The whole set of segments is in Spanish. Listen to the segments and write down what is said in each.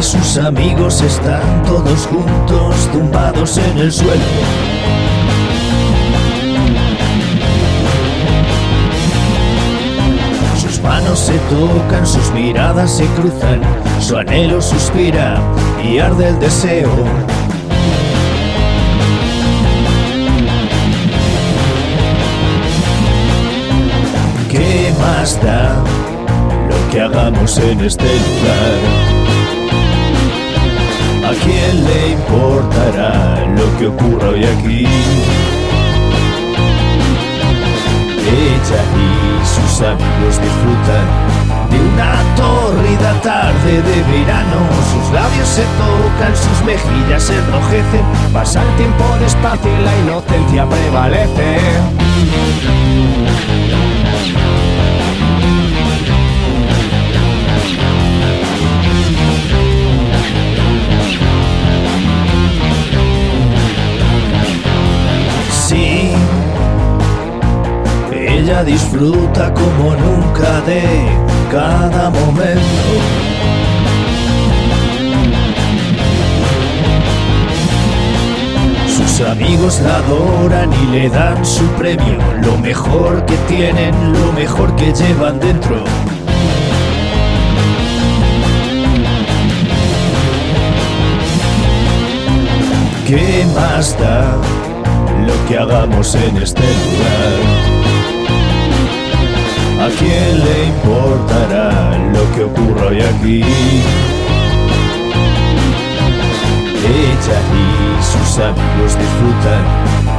Sus amigos están todos juntos, tumbados en el suelo. Sus manos se tocan, sus miradas se cruzan, su anhelo suspira y arde el deseo. ¿Qué más da lo que hagamos en este lugar? ¿A quién le importará lo que ocurra hoy aquí? Ella y sus amigos disfrutan de una torrida tarde de verano. Sus labios se tocan, sus mejillas se enrojecen. Pasa el tiempo despacio y la inocencia prevalece. Ella disfruta como nunca de cada momento. Sus amigos la adoran y le dan su premio, lo mejor que tienen, lo mejor que llevan dentro. ¿Qué más da lo que hagamos en este lugar? ¿A quién le importará lo que ocurra hoy aquí? Ella y sus amigos disfrutan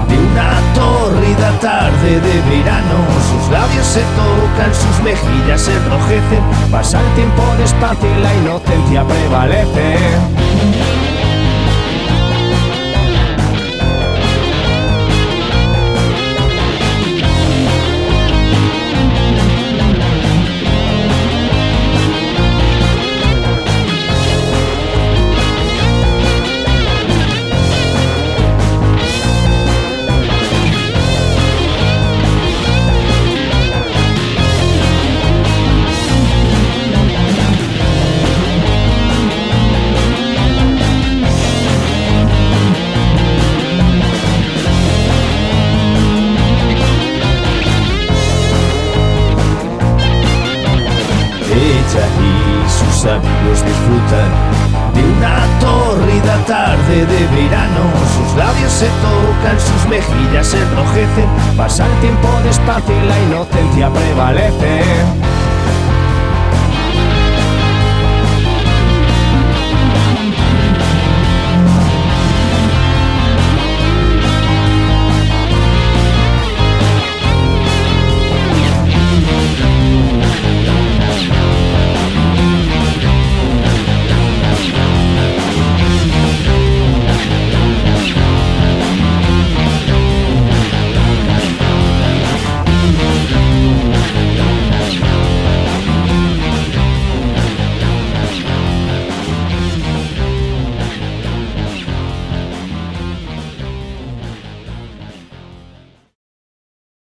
de una torrida tarde de verano. Sus labios se tocan, sus mejillas se enrojecen. Pasa el tiempo despacio y la inocencia prevalece. Y sus amigos disfrutan de una torrida tarde de verano. Sus labios se tocan, sus mejillas se enrojecen. Pasa el tiempo despacio y la inocencia prevalece.